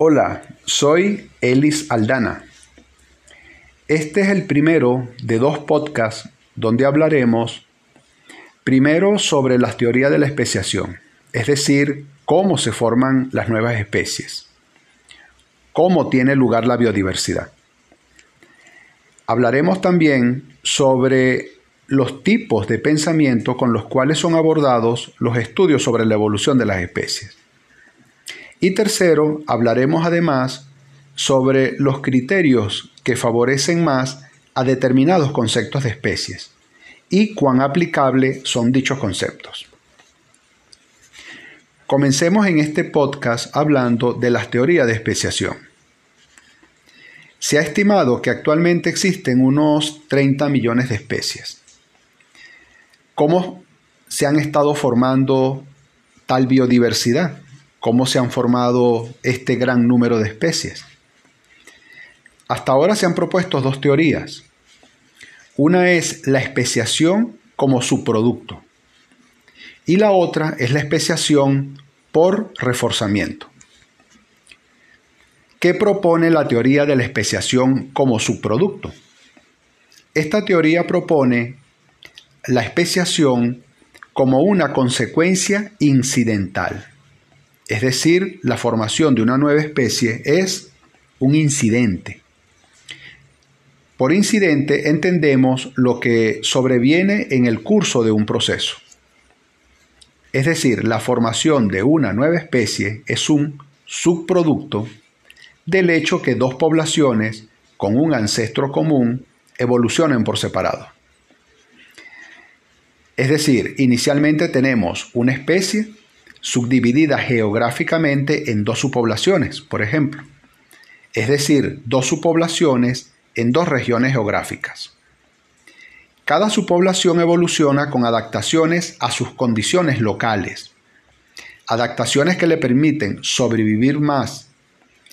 Hola, soy Elis Aldana. Este es el primero de dos podcasts donde hablaremos primero sobre las teorías de la especiación, es decir, cómo se forman las nuevas especies, cómo tiene lugar la biodiversidad. Hablaremos también sobre los tipos de pensamiento con los cuales son abordados los estudios sobre la evolución de las especies. Y tercero, hablaremos además sobre los criterios que favorecen más a determinados conceptos de especies y cuán aplicables son dichos conceptos. Comencemos en este podcast hablando de las teorías de especiación. Se ha estimado que actualmente existen unos 30 millones de especies. ¿Cómo se han estado formando tal biodiversidad? Cómo se han formado este gran número de especies. Hasta ahora se han propuesto dos teorías. Una es la especiación como subproducto y la otra es la especiación por reforzamiento. ¿Qué propone la teoría de la especiación como subproducto? Esta teoría propone la especiación como una consecuencia incidental es decir, la formación de una nueva especie es un incidente. Por incidente entendemos lo que sobreviene en el curso de un proceso. Es decir, la formación de una nueva especie es un subproducto del hecho que dos poblaciones con un ancestro común evolucionen por separado. Es decir, inicialmente tenemos una especie subdividida geográficamente en dos subpoblaciones, por ejemplo, es decir, dos subpoblaciones en dos regiones geográficas. Cada subpoblación evoluciona con adaptaciones a sus condiciones locales, adaptaciones que le permiten sobrevivir más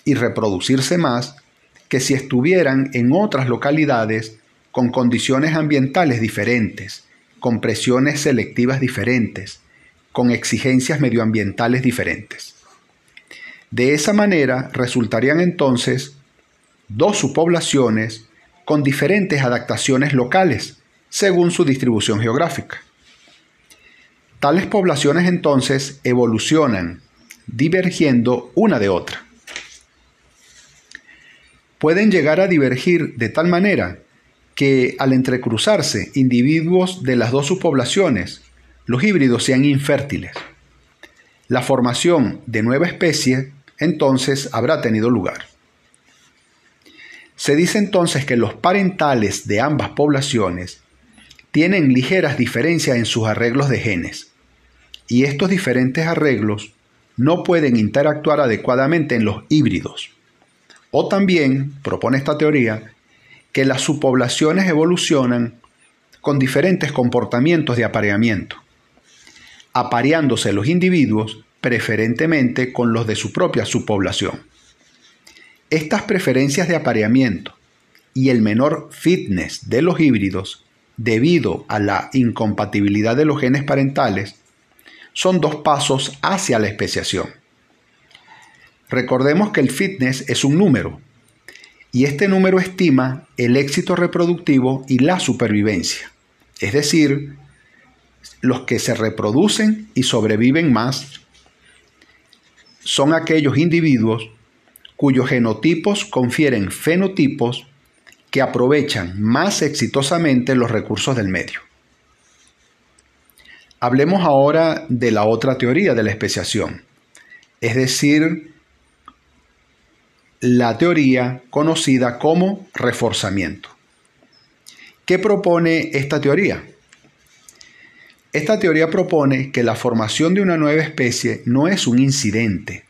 y reproducirse más que si estuvieran en otras localidades con condiciones ambientales diferentes, con presiones selectivas diferentes, con exigencias medioambientales diferentes. De esa manera resultarían entonces dos subpoblaciones con diferentes adaptaciones locales según su distribución geográfica. Tales poblaciones entonces evolucionan divergiendo una de otra. Pueden llegar a divergir de tal manera que al entrecruzarse individuos de las dos subpoblaciones los híbridos sean infértiles. La formación de nueva especie entonces habrá tenido lugar. Se dice entonces que los parentales de ambas poblaciones tienen ligeras diferencias en sus arreglos de genes, y estos diferentes arreglos no pueden interactuar adecuadamente en los híbridos. O también, propone esta teoría, que las subpoblaciones evolucionan con diferentes comportamientos de apareamiento apareándose los individuos preferentemente con los de su propia subpoblación. Estas preferencias de apareamiento y el menor fitness de los híbridos debido a la incompatibilidad de los genes parentales son dos pasos hacia la especiación. Recordemos que el fitness es un número y este número estima el éxito reproductivo y la supervivencia, es decir, los que se reproducen y sobreviven más son aquellos individuos cuyos genotipos confieren fenotipos que aprovechan más exitosamente los recursos del medio. Hablemos ahora de la otra teoría de la especiación, es decir, la teoría conocida como reforzamiento. ¿Qué propone esta teoría? Esta teoría propone que la formación de una nueva especie no es un incidente,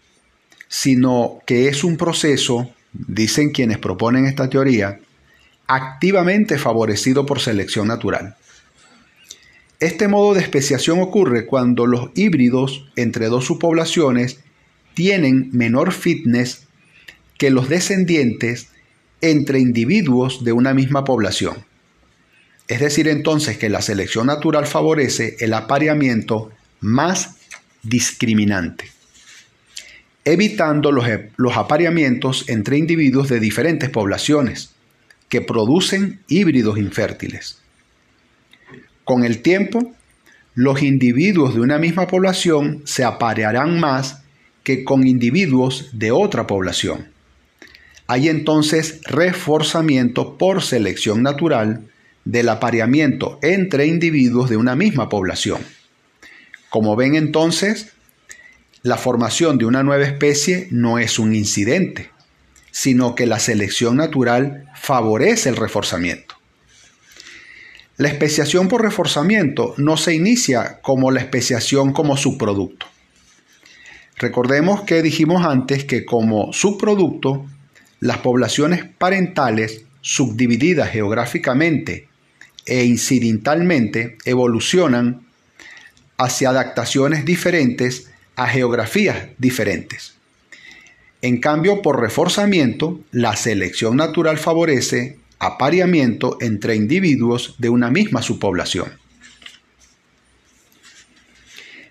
sino que es un proceso, dicen quienes proponen esta teoría, activamente favorecido por selección natural. Este modo de especiación ocurre cuando los híbridos entre dos subpoblaciones tienen menor fitness que los descendientes entre individuos de una misma población. Es decir, entonces que la selección natural favorece el apareamiento más discriminante. evitando los, apareamientos entre individuos de diferentes poblaciones que producen híbridos infértiles. Con el tiempo, los individuos de una misma población se aparearán más que con individuos de otra población. Hay entonces reforzamiento por selección natural del apareamiento entre individuos de una misma población. Como ven entonces, la formación de una nueva especie no es un incidente, sino que la selección natural favorece el reforzamiento. La especiación por reforzamiento no se inicia como la especiación como subproducto. Recordemos que dijimos antes que como subproducto, las poblaciones parentales subdivididas geográficamente e incidentalmente evolucionan hacia adaptaciones diferentes a geografías diferentes. En cambio, por reforzamiento, la selección natural favorece apareamiento entre individuos de una misma subpoblación.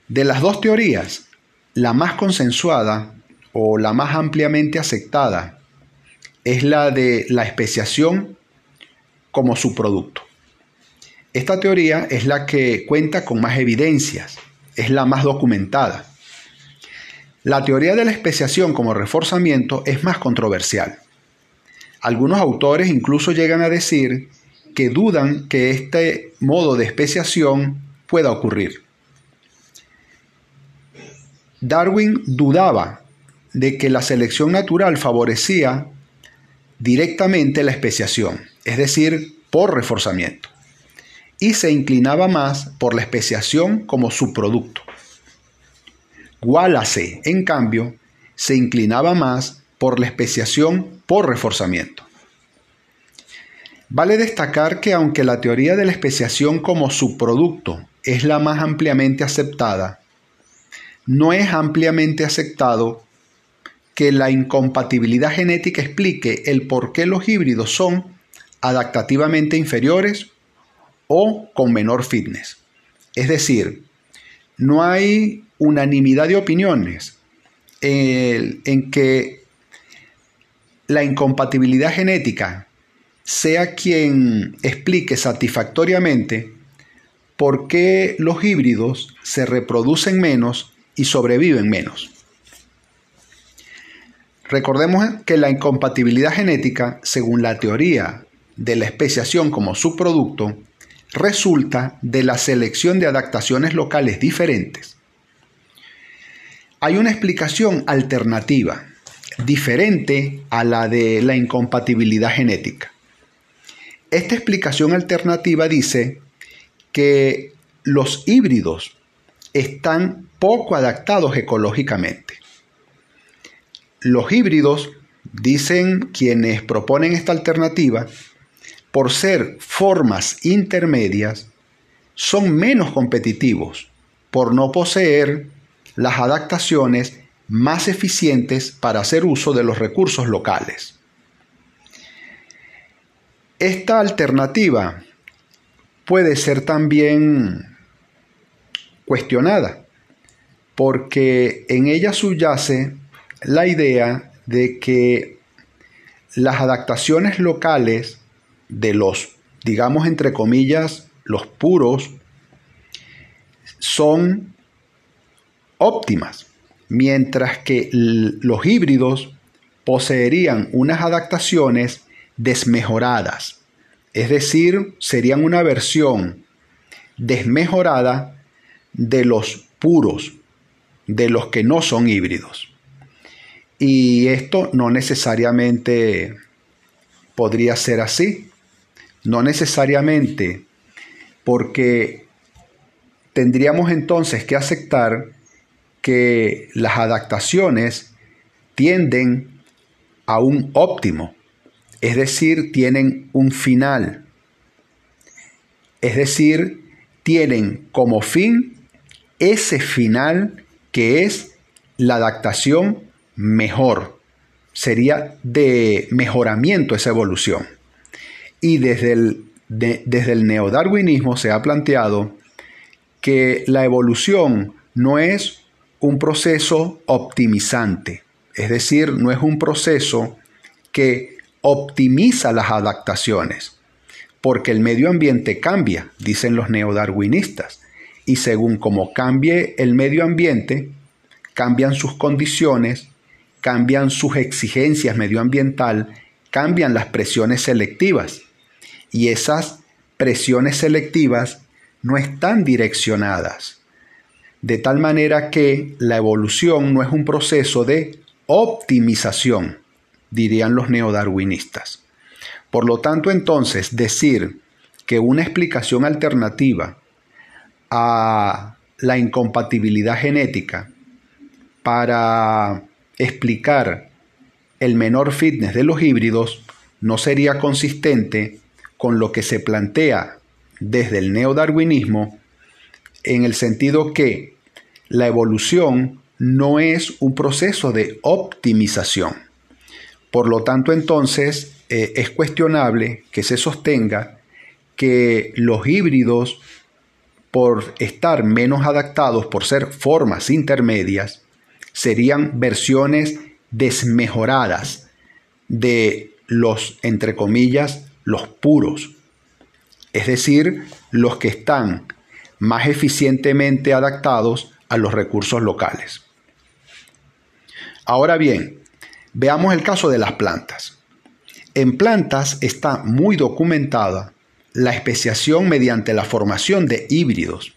De las dos teorías, la más consensuada o la más ampliamente aceptada es la de la especiación como subproducto. Esta teoría es la que cuenta con más evidencias, es la más documentada. La teoría de la especiación como reforzamiento es más controversial. Algunos autores incluso llegan a decir que dudan que este modo de especiación pueda ocurrir. Darwin dudaba de que la selección natural favorecía directamente la especiación, es decir, por reforzamiento, y se inclinaba más por la especiación como subproducto. Wallace, en cambio, se inclinaba más por la especiación por reforzamiento. Vale destacar que aunque la teoría de la especiación como subproducto es la más ampliamente aceptada, no es ampliamente aceptado que la incompatibilidad genética explique el por qué los híbridos son adaptativamente inferiores o con menor fitness. Es decir, no hay unanimidad de opiniones en que la incompatibilidad genética sea quien explique satisfactoriamente por qué los híbridos se reproducen menos y sobreviven menos. Recordemos que la incompatibilidad genética, según la teoría de la especiación como subproducto, resulta de la selección de adaptaciones locales diferentes. Hay una explicación alternativa diferente a la de la incompatibilidad genética. Esta explicación alternativa dice que los híbridos están poco adaptados ecológicamente. Los híbridos, dicen quienes proponen esta alternativa, por ser formas intermedias, son menos competitivos por no poseer las adaptaciones más eficientes para hacer uso de los recursos locales. Esta alternativa puede ser también cuestionada, porque en ella subyace la idea de que las adaptaciones locales de los, digamos entre comillas, los puros, son óptimas mientras que los híbridos poseerían unas adaptaciones desmejoradas, es decir, serían una versión desmejorada de los puros, de los que no son híbridos. Y esto no necesariamente podría ser así, no necesariamente, porque tendríamos entonces que aceptar que las adaptaciones tienden a un óptimo, es decir, tienen un final, es decir, tienen como fin ese final que es la adaptación mejor, sería de mejoramiento esa evolución. Y desde el, desde el neodarwinismo se ha planteado que la evolución no es un proceso optimizante, es decir, no es un proceso que optimiza las adaptaciones, porque el medio ambiente cambia, dicen los neodarwinistas, y según como cambie el medio ambiente, cambian sus condiciones, cambian sus exigencias medioambiental, cambian las presiones selectivas. Y esas presiones selectivas no están direccionadas. De tal manera que la evolución no es un proceso de optimización, dirían los neodarwinistas. Por lo tanto, entonces, decir que una explicación alternativa a la incompatibilidad genética para explicar el menor fitness de los híbridos no sería consistente con lo que se plantea desde el neodarwinismo en el sentido que la evolución no es un proceso de optimización. Por lo tanto, entonces, eh, es cuestionable que se sostenga que los híbridos, por estar menos adaptados, por ser formas intermedias, serían versiones desmejoradas de los, entre comillas, los puros. Es decir, los que están más eficientemente adaptados a los recursos locales. Ahora bien, veamos el caso de las plantas. En plantas está muy documentada la especiación mediante la formación de híbridos.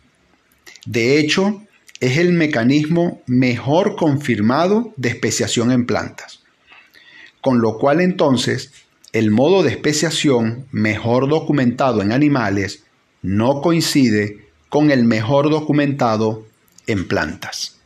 De hecho, es el mecanismo mejor confirmado de especiación en plantas. Con lo cual entonces, el modo de especiación mejor documentado en animales no coincide con el mejor documentado en plantas.